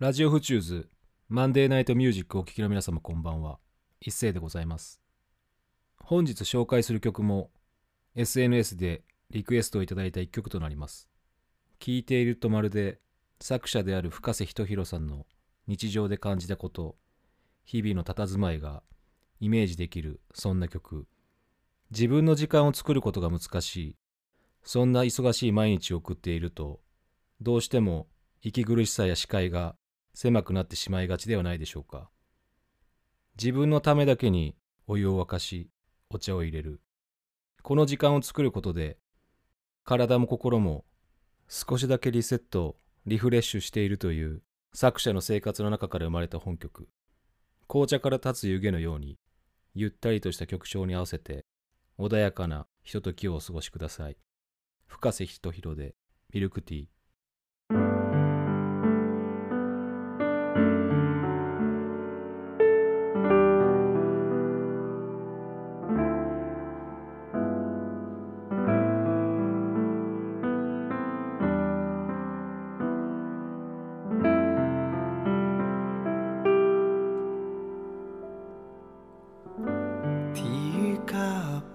ラジオフチューズマンデーナイトミュージックをお聴きの皆様こんばんは。一斉でございます。本日紹介する曲も SNS でリクエストをいただいた一曲となります。聴いているとまるで作者である深瀬人寛さんの日常で感じたこと日々の佇まいがイメージできるそんな曲。自分の時間を作ることが難しい。そんな忙しい毎日を送っているとどうしても息苦しさや視界が狭くなってしまいがちではないでしょうか。自分のためだけにお湯を沸かしお茶を入れる。この時間を作ることで体も心も少しだけリセットリフレッシュしているという作者の生活の中から生まれた本曲。紅茶から立つ湯気のようにゆったりとした曲調に合わせて穏やかなひとときをお過ごしください。深瀬仁弘でミルクティー。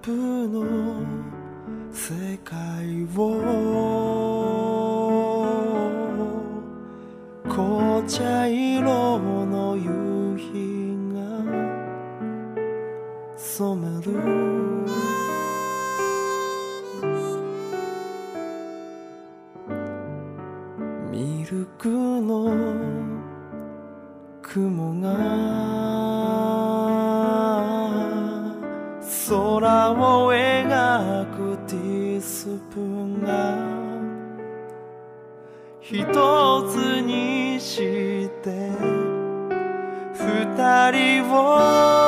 プの世界を紅茶色の夕日が染める。ミルクの雲が空を描くティースプーンが一つにして二人を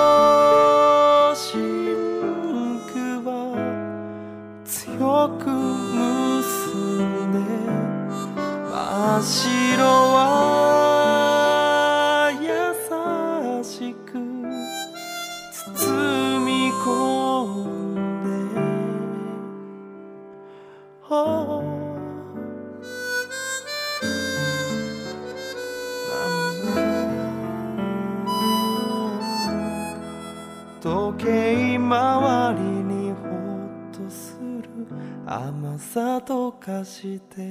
甘さとかして。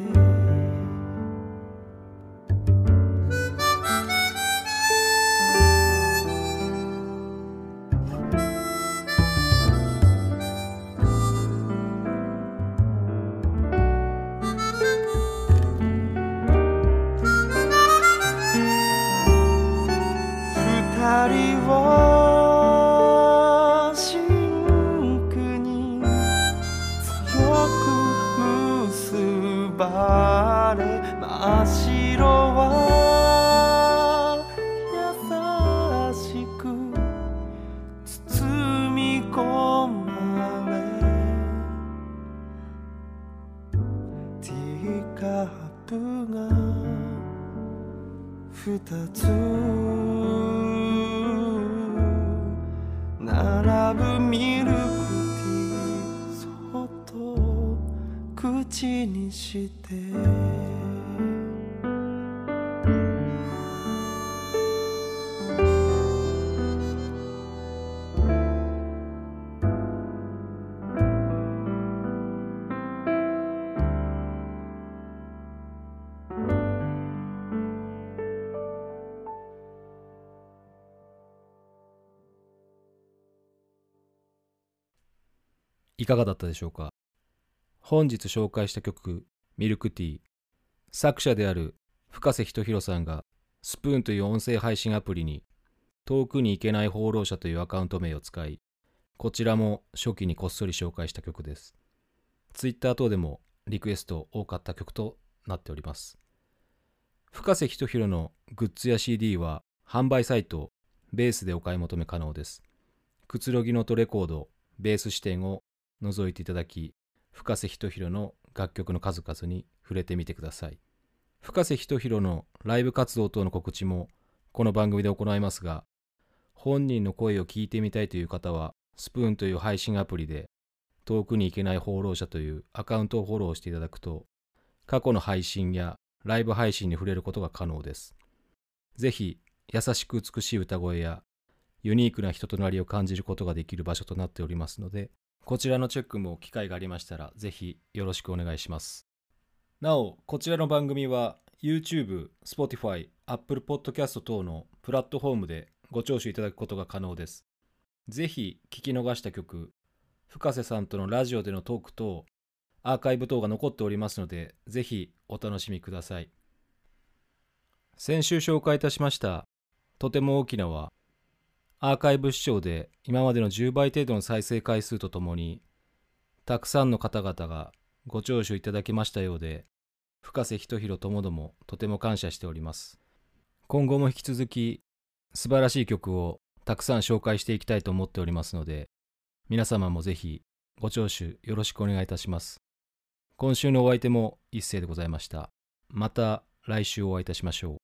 二人を結ばれ真っ白は優しく包み込まれ。ティーカップが二つ。口にして。いかがだったでしょうか？本日紹介した曲「ミルクティー」作者である深瀬仁弘さんがスプーンという音声配信アプリに遠くに行けない放浪者というアカウント名を使いこちらも初期にこっそり紹介した曲です。ツイッター等でもリクエスト多かった曲となっております。深瀬仁弘のグッズや CD は販売サイトベースでお買い求め可能です。くつろぎのとレコードベース視点を覗いていただき深瀬仁弘の楽曲の数々に触れてみてください。深瀬仁弘のライブ活動等の告知もこの番組で行いますが本人の声を聞いてみたいという方はスプーンという配信アプリで遠くに行けない放浪者というアカウントをフォローしていただくと過去の配信やライブ配信に触れることが可能です。ぜひ優しく美しい歌声やユニークな人となりを感じることができる場所となっておりますので、こちらのチェックも機会がありましたら、ぜひよろしくお願いします。なお、こちらの番組は YouTube、Spotify、Apple Podcast 等のプラットフォームでご聴取いただくことが可能です。ぜひ聞き逃した曲、深瀬さんとのラジオでのトーク等、アーカイブ等が残っておりますので、ぜひお楽しみください。先週紹介いたしました、とても大きなは、アーカイブ視聴で今までの10倍程度の再生回数とともに、たくさんの方々がご聴取いただきましたようで、深瀬仁弘ともどもとても感謝しております。今後も引き続き素晴らしい曲をたくさん紹介していきたいと思っておりますので、皆様もぜひご聴取よろしくお願いいたします。今週のお相手も一斉でございました。また来週お会いいたしましょう。